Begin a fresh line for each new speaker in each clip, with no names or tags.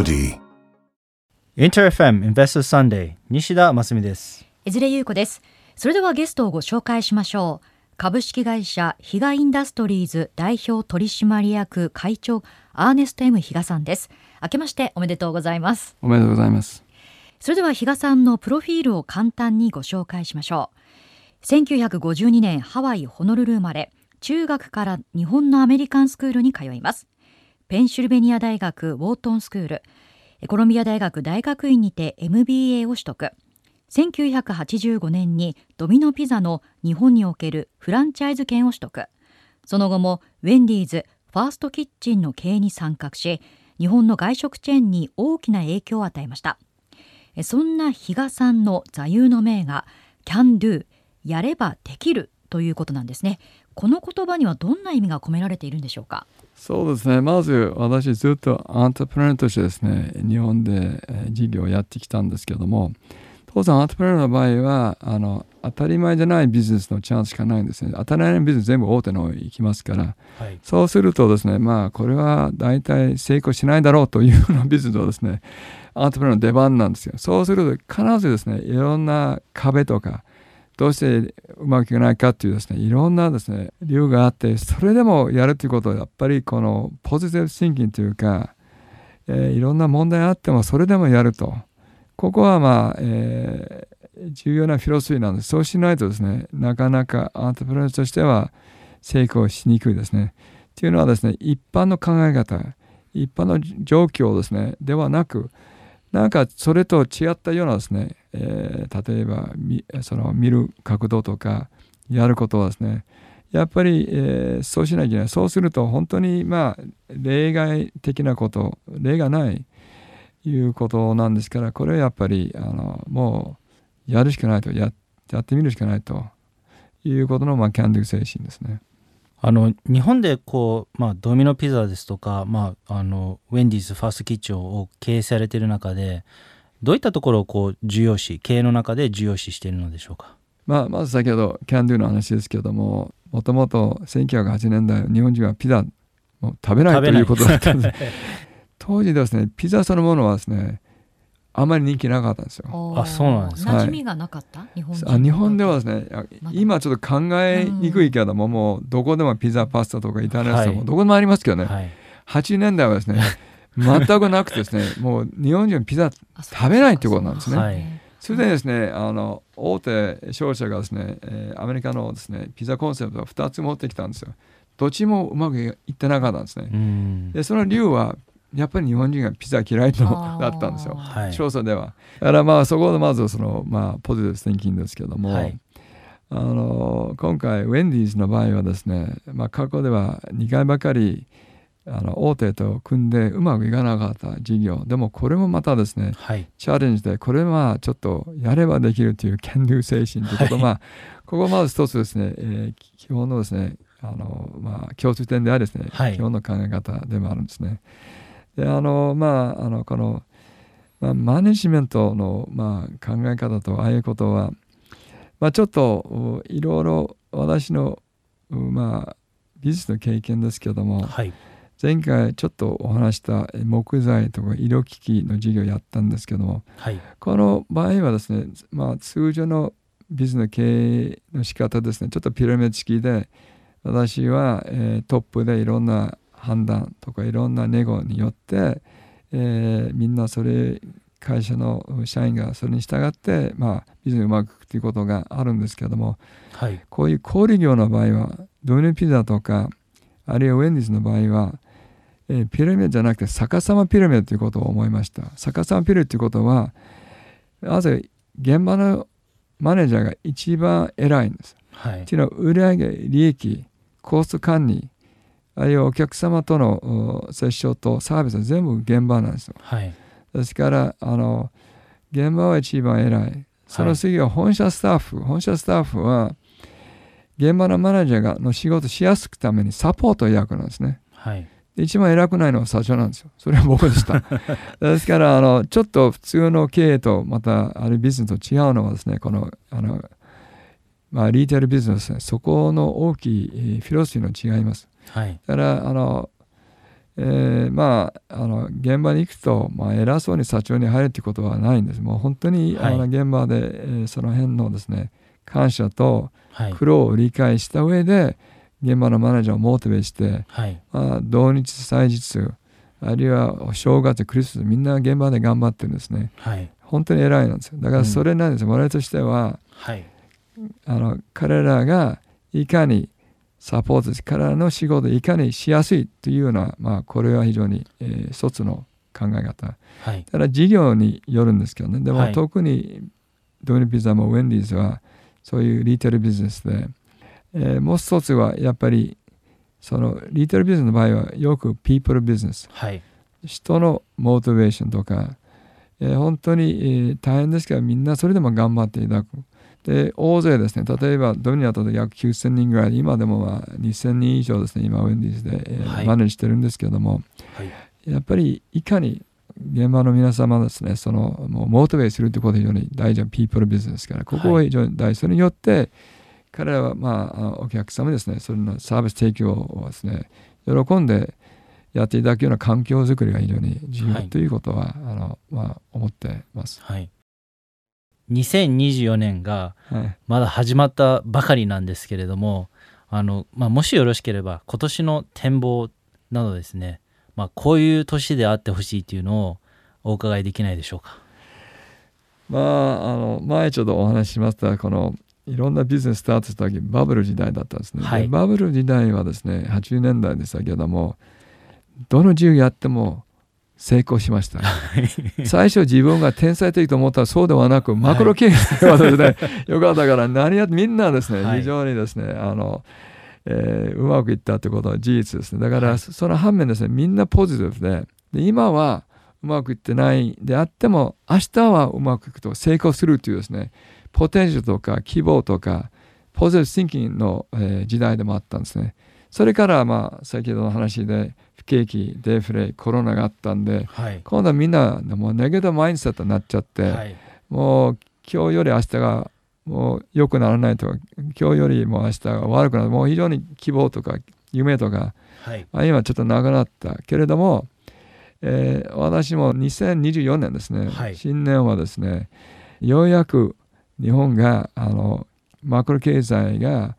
Melody.
InterFM Investor Sunday. 西田真澄です
江連優子ですそれではゲストをご紹介しましょう。株式会社ヒガインダストリーズ代表取締役会長アーネスト M. 比嘉さんです。明けましておめでとうございます。
おめでとうございます。
それでは比嘉さんのプロフィールを簡単にご紹介しましょう。1952年ハワイホノルル生まれ。中学から日本のアメリカンスクールに通いますペンシルベニア大学ウォートンスクール。コロンビア大学大学院にて MBA を取得。1985年にドミノピザの日本におけるフランチャイズ権を取得。その後もウェンディーズファーストキッチンの経営に参画し日本の外食チェーンに大きな影響を与えました。そんな比嘉さんの座右の銘が Can do やればできるということなんですね。この言葉にはどんな意味が込められているんでしょうか？
そうですね。まず私ずっとアントプレナーとしてですね日本で事業をやってきたんですけども当然アントプレナーの場合はあの当たり前じゃないビジネスのチャンスしかないんですね。当たり前のビジネス全部大手の方に行きますから、はい、そうするとですねまあこれは大体成功しないだろうというようなビジネスはですねアントプレナーの出番なんですよ。そうすると必ずですねいろんな壁とかどうしてうまくいかないかっていうですねいろんなですね理由があってそれでもやるということはやっぱりこのポジティブシンキングというか、えー、いろんな問題があってもそれでもやるとここはまあ、えー、重要なフィロソフィーなんですそうしないとですねなかなかアントプレナーとしては成功しにくいですね。っていうのはですね一般の考え方一般の状況ですねではなくなんかそれと違ったようなですね、えー、例えばその見る角度とかやることはですねやっぱり、えー、そうしなきゃいけないそうすると本当にまあ例外的なこと例がないいうことなんですからこれはやっぱりあのもうやるしかないとややってみるしかないということの、まあ、キャンドゥ精神ですね。
あの日本でこう、まあ、ドミノピザですとか、まあ、あのウェンディーズファーストキッチンを経営されている中でどういったところをこう重要視経営の中で重要視しているのでしょうか、
まあ、まず先ほどキャンドゥの話ですけどももともと1908年代日本人はピザを食べないということだったんです 当時ですねピザそのものはですねあまり人気なかったんですよ。
あ、そうなんですか。
馴染みがなかった、はい、日本
あ日本ではですね、今ちょっと考えにくいけども、もうどこでもピザ、パスタとかイタリアンもどこでもありますけどね、はい、80年代はですね、全くなくてですね、もう日本人ピザ食べないってことなんですね。はい、それでですね、あの大手商社がですね、えー、アメリカのですねピザコンセプトを2つ持ってきたんですよ。どっちもうまくいってなかったんですね。でその理由はやっぱり日本人がピザ嫌いのだったんですよ、はい、調査では。だからまあそこでまずその、まあ、ポジティブステンキングですけども、はい、あの今回ウェンディーズの場合はですね、まあ、過去では2回ばかりあの大手と組んでうまくいかなかった事業。でもこれもまたですね、はい、チャレンジでこれはちょっとやればできるという can do 精神ということ、はい、まあここまず一つですね、えー、基本のですねあのまあ共通点でありですね、はい、基本の考え方でもあるんですね。であのまああのこの、まあ、マネジメントの、まあ、考え方とああいうことは、まあ、ちょっといろいろ私の、まあ、美術の経験ですけども、はい、前回ちょっとお話した木材とか医療機器の授業をやったんですけども、はい、この場合はですね、まあ、通常のビジネスの経営の仕方ですねちょっとピラミッド式で私は、えー、トップでいろんな判断とかいろんなネゴによって、えー、みんなそれ会社の社員がそれに従って、まあ、ビジネスうまくいくということがあるんですけども、はい、こういう小売業の場合はドミノピザとかあるいはウェンディスの場合は、えー、ピラミッドじゃなくて逆さまピラミッドということを思いました逆さまピラミッドということはまず現場のマネージャーが一番偉いんです。はい、っていうのは売上利益コスト管理あるいはお客様との接触とサービスは全部現場なんですよ。はい、ですからあの現場は一番偉い。その次は本社スタッフ。はい、本社スタッフは現場のマネージャーがの仕事しやすくためにサポート役なんですね。はい、一番偉くないのは社長なんですよ。それは僕でした。ですからあのちょっと普通の経営とまたあるビジネスと違うのはですねこのあの、まあ、リーテールビジネス、ね、そこの大きいフィロソフィーの違います。はい、だからあのえー、まああの現場に行くと、まあ、偉そうに社長に入るってことはないんですもう本当に、はい、あの現場で、えー、その辺のですね感謝と苦労を理解した上で、現場のマネージャーをモチベして、はい、まあ、同日祭日あるいはお正月クリスマスみんな現場で頑張ってるんですね、はい、本当に偉いなんですよ。だからそれなんですよ、うん、我々としては、はい、あの彼らがいかにサポート彼らの仕事いかにしやすいというような、まあ、これは非常に、えー、一つの考え方、はい、ただ事業によるんですけどね。でも、特にドミニピザもウェンディーズはそういうリーテルビジネスで、えー、もう一つはやっぱりそのリーテルビジネスの場合はよくピープルビジネス、はい、人のモチベーションとか、えー、本当に、えー、大変ですけどみんなそれでも頑張っていただく。で大勢ですね例えばドミニアと約9000人ぐらい今でもまあ2000人以上ですね今ウェンディーズで、えーはい、マネージしてるんですけども、はい、やっぱりいかに現場の皆様ですねそのもうモチベーするということが非常に大事なピープルビジネスからここは非常に大事、それによって彼らはまあお客様ですねそれのサービス提供をですね喜んでやっていただくような環境づくりが非常に重要ということは、はい、あのまあ、思ってます。
はい、2024年がまだ始まったばかりなんですけれども、あのまあ、もしよろしければ今年の展望などですね、まあ、こういう年であってほしいというのをお伺いできないでしょうか？
まあ、あの前ちょっとお話ししましたこのいろんなビジネススタートした時バブル時代だったんですね、はい、バブル時代はですね80年代でしたけどもどの授業やっても成功しました。最初自分が天才的と思ったらそうではなく、マクロ経済はですね、よかったから何やみんなですね、非常にですね、あの、えー、うまくいったってことは事実ですね。だから、その反面ですね、みんなポジティブで、で今はうまくいってないであっても、明日はうまくいくと成功するというですね、ポテンシャルとか希望とか、ポジティブシンキングの、えー、時代でもあったんですね。それからまあ先ほどの話で不景気デフレコロナがあったんで、はい、今度はみんなもうネゲティブマインドセットになっちゃって、はい、もう今日より明日がもう良くならないとか今日よりも明日が悪くなるもう非常に希望とか夢とか、はい、まあ、今ちょっとなくなったけれども、えー、私も2024年ですね、新年はですねようやく日本があのマクロ経済が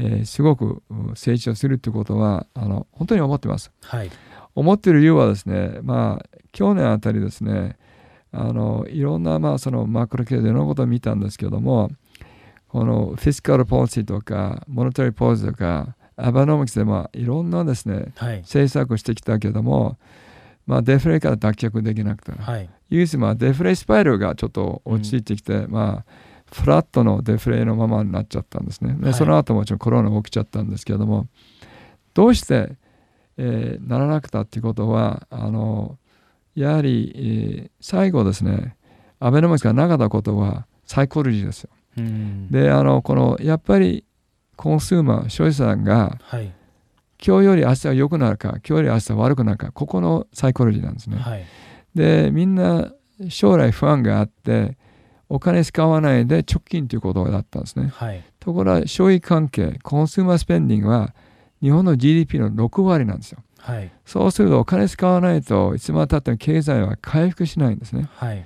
えー、すごく成長するということはあの本当に思ってます。はい、思ってる理由はですね、まあ、去年あたりですねあのいろんな、まあ、そのマクロ経済のことを見たんですけどもこのフィスカルポリシーとかモノタリーポーとかアバノミクスでまあいろんなですね、はい、政策をしてきたけども、まあ、デフレから脱却できなくて、はい、唯一まあデフレスパイルがちょっと落ち着いてきて、うん、まあフラットのデフレのままになっちゃったんですね。で、はい、その後もちろんコロナが起きちゃったんですけれどもどうして、えー、ならなくたっていうことはあのやはり、えー、最後ですねアベノミクスがなかったことはサイコロジーですよ。であのこのやっぱりコンスーマー消費者さんが、はい、今日より明日は良くなるか今日より明日は悪くなるかここのサイコロジーなんですね。はい、でみんな将来不安があってお金使わないで直近ということだったんですね。はい、ところが消費関係コンスーマースペンディングは日本の GDP の6割なんですよ。はい、そうするとお金使わないといつまでたっても経済は回復しないんですね。はい、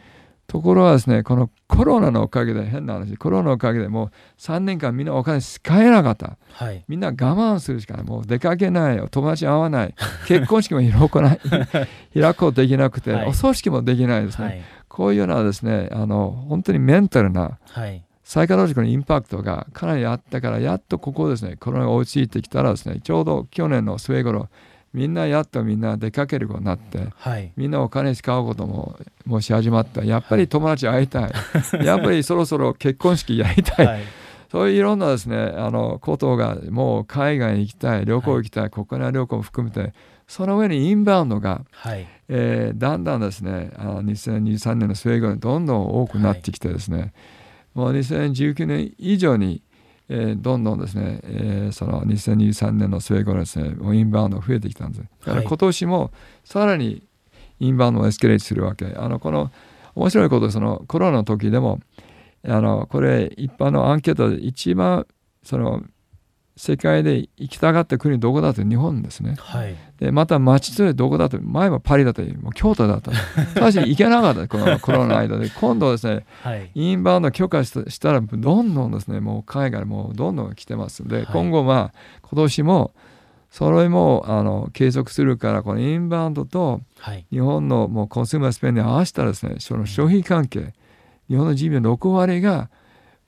ところがですねこのコロナのおかげで変な話コロナのおかげでもう3年間みんなお金使えなかった、はい、みんな我慢するしかない。もう出かけないよ。友達会わない。結婚式も開こない。開こうできなくて、お葬式もできないですね。こういうようなですねあの本当にメンタルな、はい、サイカロジックのインパクトがかなりあったからやっとここですねコロナが追いついてきたらですねちょうど去年の末頃みんなやっとみんな出かけるようになって、はい、みんなお金使うことももし始まった。やっぱり友達会いたい、はい、やっぱりそろそろ結婚式やりたい、はい、そういういろんなですねあのことがもう海外に行きたい旅行行きたい、国内旅行も含めてその上にインバウンドが、はい、えー、だんだんですねあの2023年の末頃にどんどん多くなってきてですね、はい、もう2019年以上に、えー、どんどんですね、えー、その2023年の末頃ですねインバウンドが増えてきたんです。だから今年もさらにインバウンドをエスケレートするわけ。あのこの面白いことそのコロナの時でもあのこれ一般のアンケートで一番その世界で行きたがった国どこだと日本ですね。
はい、
でまた町連れどこだと前はパリだったりもう京都だった。最初行けなかったこの コロナの間で。今度ですね、はい、インバウンド許可したらどんどんですねもう海外もどんどん来てますんで、はい、今後まあ今年もそれもあの継続するからこのインバウンドと日本のもう consumer spend で合わせたらですねその消費関係日本の GDP の6割が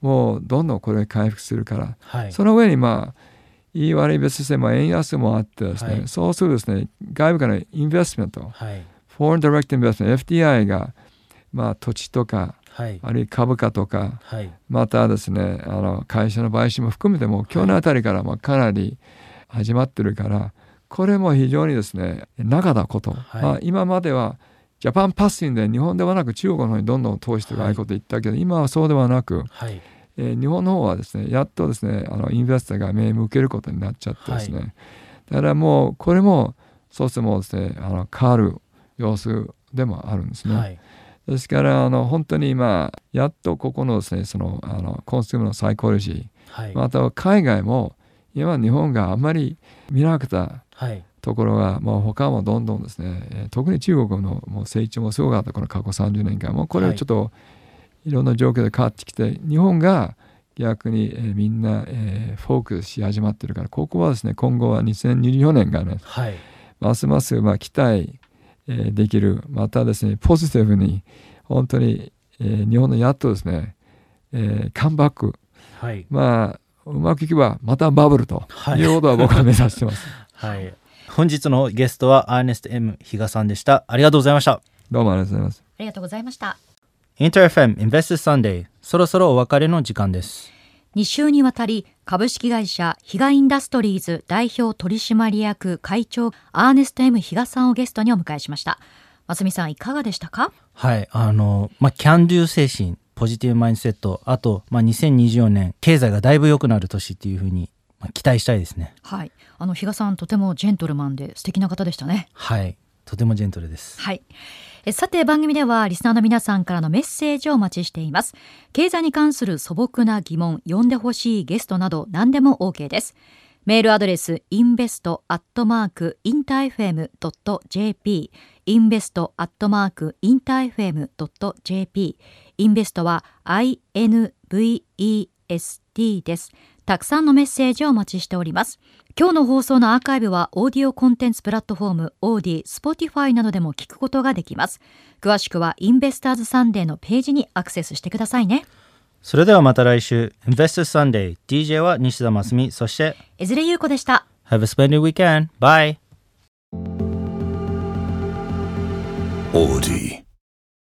もうどんどんこれ回復するから、はい、その上にまあいい悪い別としても円安もあってですね、はい、そうするとですね外部からの investment、はい、 foreign direct investment FDI がまあ土地とか、はい、あるいは株価とか、はい、またですねあの会社の買収も含めても今日のあたりからもかなり始まってるからこれも非常にですね中だこと、はい、まあ、今まではジャパンパッシンで日本ではなく中国の方にどんどん投資とかああいうこと言ったけど、今はそうではなく、はいえー、日本の方はですねやっとですねあのインベスターが目向けることになっちゃってですね、はい、だからもうこれもそうしてもですねあの変わる様子でもあるんですね。はい、ですからあの本当に今やっとここのですねそのあのコンスティムのサイコロジー、はい、また海外も今日本があんまり見なかったところが、もう他もどんどんですね特に中国のもう成長もすごかったこの過去30年間も。うこれをちょっと、いろんな状況で変わってきて日本が逆に、えー、みんな、えー、フォークスし始まってるからここはですね今後は2024年がね、はい、ますますまあ期待、えー、できるまたですねポジティブに本当に、えー、日本のやっとですね、えー、カムバック、はい、まあうまくいけばまたバブルということは僕は目指してます。
はい、本日のゲストはアーネスト M 比嘉さんでした。ありがとうございました。
どうもありがとうございます。
ありがとうございました。
インター FM Investors Sunday. そろそろお別れの時間です。
2週にわたり株式会社比嘉インダストリーズ代表取締役会長アーネスト M 比嘉さんをゲストにお迎えしました。松見さんいかがでしたか？
はいあのまあキャンドゥ精神ポジティブマインドセットあと、まあ、2024年経済がだいぶ良くなる年っていうふうに、まあ、期待したいですね。
はい。あの比嘉さんとてもジェントルマンで素敵な方でしたね。
はいとてもジェントルです。
はい。さて番組ではリスナーの皆さんからのメッセージをお待ちしています。経済に関する素朴な疑問呼んでほしいゲストなど何でも OK です。メールアドレス invest.interfm.jp invest アットマーク interfm.jp invest は INVEST です。たくさんのメッセージをお待ちしております。今日の放送のアーカイブはオーディオコンテンツプラットフォームオーディ、スポティファイなどでも聞くことができます。詳しくはインベスターズサンデーのページにアクセスしてくださいね。
それではまた来週 Investors Sunday DJ は西田真澄そして
江連優子でした。
Have a splendid weekend. Bye. オーディ